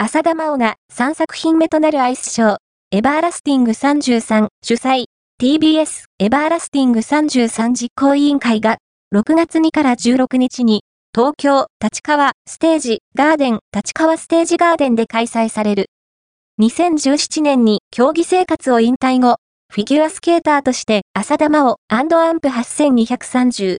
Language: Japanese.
浅田真央が3作品目となるアイスショー、エバーラスティング33主催、TBS エバーラスティング33実行委員会が、6月2から16日に、東京、立川、ステージ、ガーデン、立川ステージガーデンで開催される。2017年に競技生活を引退後、フィギュアスケーターとして浅田真央アンプ8230